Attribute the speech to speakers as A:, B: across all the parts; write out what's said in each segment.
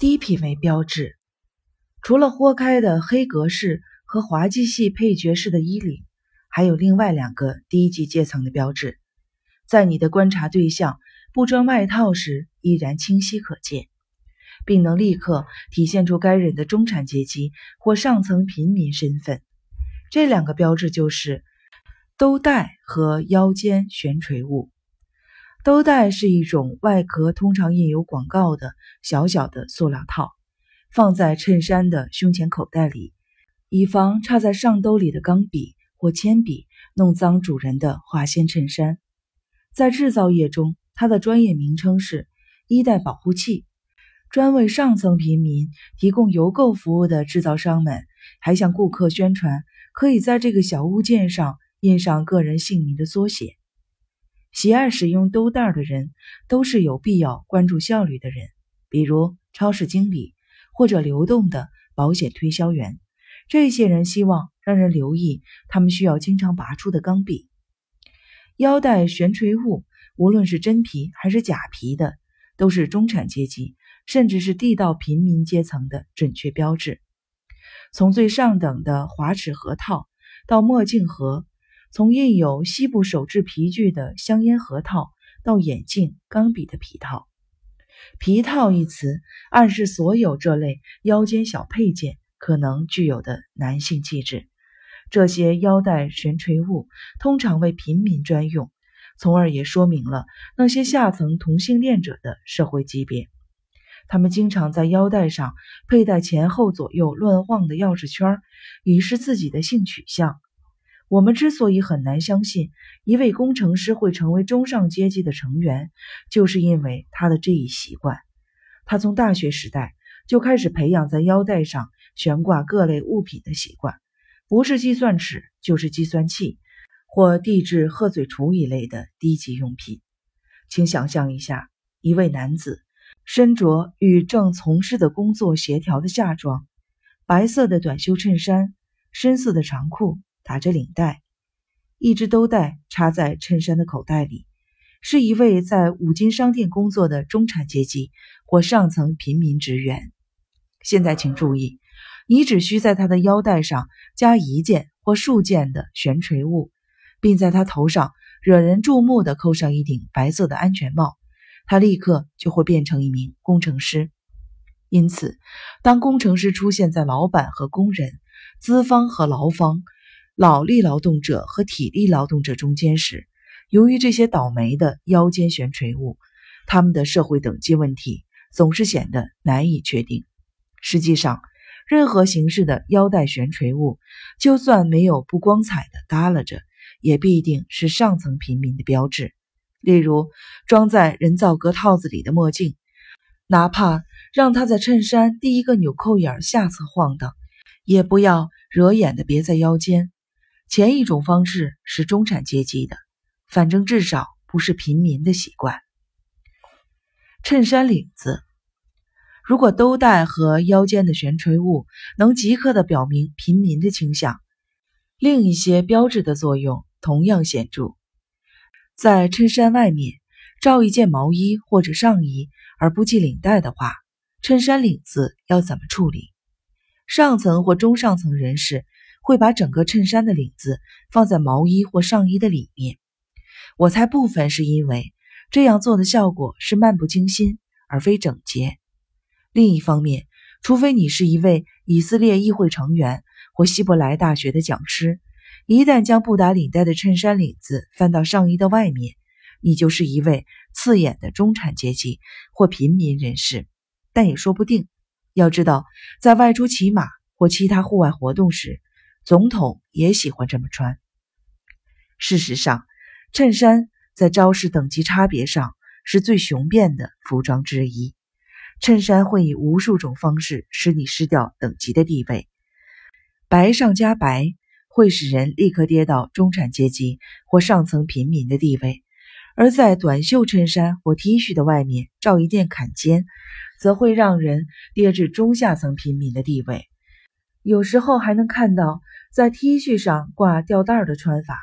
A: 低品位标志。除了豁开的黑格式和滑稽系配角式的衣领，还有另外两个低级阶层的标志，在你的观察对象不穿外套时依然清晰可见，并能立刻体现出该人的中产阶级或上层平民身份。这两个标志就是兜带和腰间悬垂物。兜带是一种外壳通常印有广告的小小的塑料套，放在衬衫的胸前口袋里，以防插在上兜里的钢笔。或铅笔弄脏主人的化纤衬衫，在制造业中，它的专业名称是衣袋保护器。专为上层平民提供邮购服务的制造商们还向顾客宣传，可以在这个小物件上印上个人姓名的缩写。喜爱使用兜带的人都是有必要关注效率的人，比如超市经理或者流动的保险推销员。这些人希望。让人留意，他们需要经常拔出的钢笔、腰带悬垂物，无论是真皮还是假皮的，都是中产阶级甚至是地道平民阶层的准确标志。从最上等的滑齿盒套到墨镜盒，从印有西部手制皮具的香烟盒套到眼镜、钢笔的皮套，“皮套”一词暗示所有这类腰间小配件可能具有的男性气质。这些腰带悬垂物通常为平民专用，从而也说明了那些下层同性恋者的社会级别。他们经常在腰带上佩戴前后左右乱晃的钥匙圈，以示自己的性取向。我们之所以很难相信一位工程师会成为中上阶级的成员，就是因为他的这一习惯。他从大学时代就开始培养在腰带上悬挂各类物品的习惯。不是计算尺，就是计算器，或地质鹤嘴锄一类的低级用品。请想象一下，一位男子身着与正从事的工作协调的夏装，白色的短袖衬衫，深色的长裤，打着领带，一只兜带插在衬衫的口袋里，是一位在五金商店工作的中产阶级或上层平民职员。现在，请注意。你只需在他的腰带上加一件或数件的悬垂物，并在他头上惹人注目的扣上一顶白色的安全帽，他立刻就会变成一名工程师。因此，当工程师出现在老板和工人、资方和劳方、脑力劳动者和体力劳动者中间时，由于这些倒霉的腰间悬垂物，他们的社会等级问题总是显得难以确定。实际上，任何形式的腰带悬垂物，就算没有不光彩的耷拉着，也必定是上层平民的标志。例如，装在人造革套子里的墨镜，哪怕让它在衬衫第一个纽扣眼下侧晃荡，也不要惹眼的别在腰间。前一种方式是中产阶级的，反正至少不是平民的习惯。衬衫领子。如果兜带和腰间的悬垂物能即刻的表明平民的倾向，另一些标志的作用同样显著。在衬衫外面罩一件毛衣或者上衣而不系领带的话，衬衫领子要怎么处理？上层或中上层人士会把整个衬衫的领子放在毛衣或上衣的里面。我猜部分是因为这样做的效果是漫不经心而非整洁。另一方面，除非你是一位以色列议会成员或希伯来大学的讲师，一旦将不打领带的衬衫领子翻到上衣的外面，你就是一位刺眼的中产阶级或平民人士。但也说不定。要知道，在外出骑马或其他户外活动时，总统也喜欢这么穿。事实上，衬衫在招式等级差别上是最雄辩的服装之一。衬衫会以无数种方式使你失掉等级的地位。白上加白会使人立刻跌到中产阶级或上层平民的地位，而在短袖衬衫或 T 恤的外面罩一件坎肩，则会让人跌至中下层平民的地位。有时候还能看到在 T 恤上挂吊带的穿法，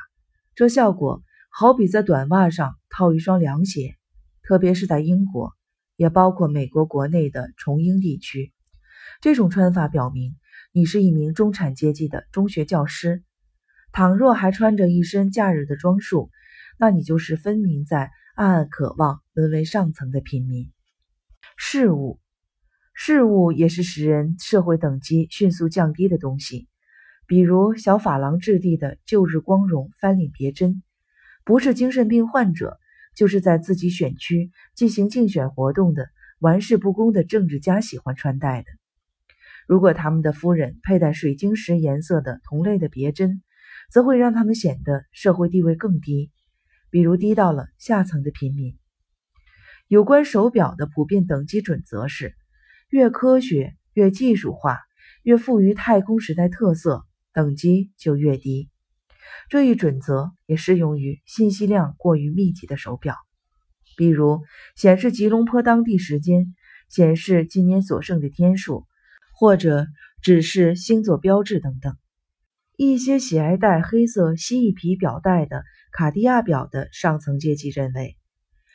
A: 这效果好比在短袜上套一双凉鞋，特别是在英国。也包括美国国内的崇英地区。这种穿法表明你是一名中产阶级的中学教师。倘若还穿着一身假日的装束，那你就是分明在暗暗渴望沦为上层的平民。事物，事物也是使人社会等级迅速降低的东西。比如小法郎质地的旧日光荣翻领别针，不是精神病患者，就是在自己选区进行竞选活动的玩世不恭的政治家喜欢穿戴的。如果他们的夫人佩戴水晶石颜色的同类的别针，则会让他们显得社会地位更低，比如低到了下层的平民。有关手表的普遍等级准则是：越科学、越技术化、越富于太空时代特色，等级就越低。这一准则也适用于信息量过于密集的手表，比如显示吉隆坡当地时间、显示今年所剩的天数，或者指示星座标志等等。一些喜爱戴黑色蜥蜴皮表带的卡地亚表的上层阶级认为。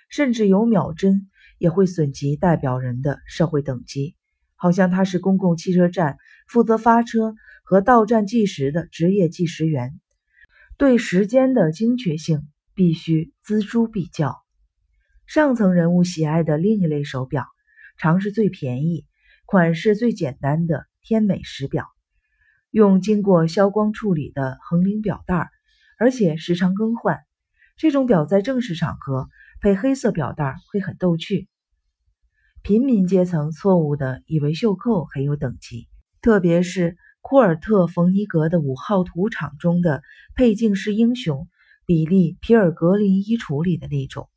A: 甚至有秒针也会损及代表人的社会等级，好像他是公共汽车站负责发车和到站计时的职业计时员，对时间的精确性必须锱铢必较。上层人物喜爱的另一类手表，常是最便宜、款式最简单的天美时表，用经过消光处理的横领表带，而且时常更换。这种表在正式场合。配黑色表带会很逗趣。平民阶层错误地以为袖扣很有等级，特别是库尔特·冯尼格的五号土场中的佩镜式英雄比利·皮尔格林衣橱里的那种。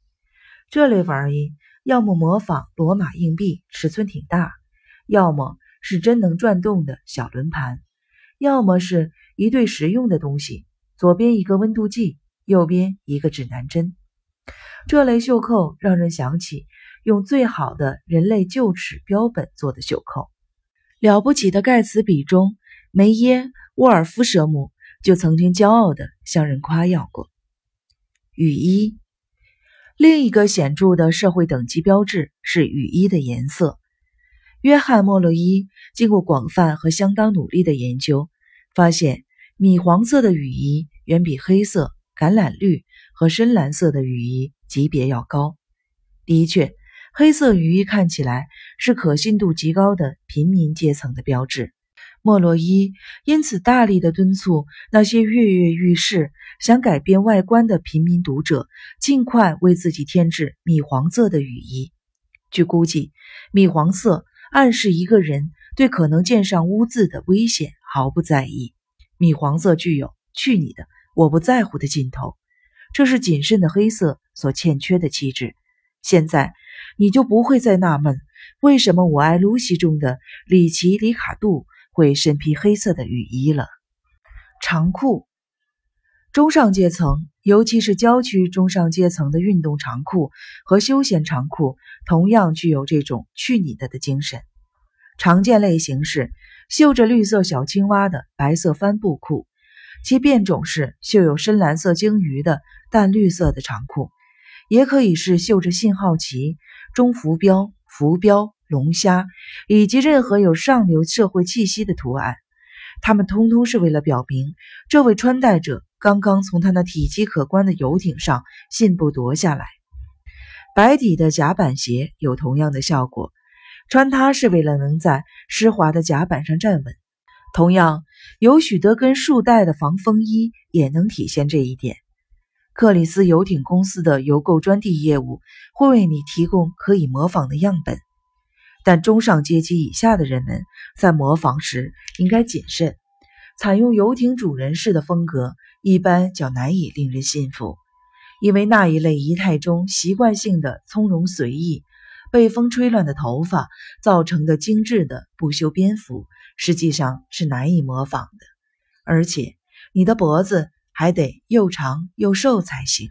A: 这类玩意要么模仿罗马硬币，尺寸挺大；要么是真能转动的小轮盘；要么是一对实用的东西，左边一个温度计，右边一个指南针。这类袖扣让人想起用最好的人类臼齿标本做的袖扣。了不起的盖茨比中，梅耶·沃尔夫舍姆就曾经骄傲地向人夸耀过。雨衣，另一个显著的社会等级标志是雨衣的颜色。约翰·莫洛伊经过广泛和相当努力的研究，发现米黄色的雨衣远比黑色、橄榄绿和深蓝色的雨衣。级别要高，的确，黑色雨衣看起来是可信度极高的平民阶层的标志。莫洛伊因此大力的敦促那些跃跃欲试、想改变外观的平民读者，尽快为自己添置米黄色的雨衣。据估计，米黄色暗示一个人对可能溅上污渍的危险毫不在意。米黄色具有“去你的，我不在乎”的劲头。这是谨慎的黑色所欠缺的气质。现在你就不会再纳闷，为什么《我爱露西》中的里奇·里卡杜会身披黑色的雨衣了。长裤，中上阶层，尤其是郊区中上阶层的运动长裤和休闲长裤，同样具有这种“去你的”的精神。常见类型是绣着绿色小青蛙的白色帆布裤。其变种是绣有深蓝色鲸鱼的淡绿色的长裤，也可以是绣着信号旗、中浮标、浮标、龙虾以及任何有上流社会气息的图案。它们通通是为了表明这位穿戴者刚刚从他那体积可观的游艇上信步夺下来。白底的甲板鞋有同样的效果，穿它是为了能在湿滑的甲板上站稳。同样。有许多根束带的防风衣也能体现这一点。克里斯游艇公司的邮购专递业务会为你提供可以模仿的样本，但中上阶级以下的人们在模仿时应该谨慎。采用游艇主人式的风格一般较难以令人信服，因为那一类仪态中习惯性的从容随意、被风吹乱的头发造成的精致的不修边幅。实际上是难以模仿的，而且你的脖子还得又长又瘦才行。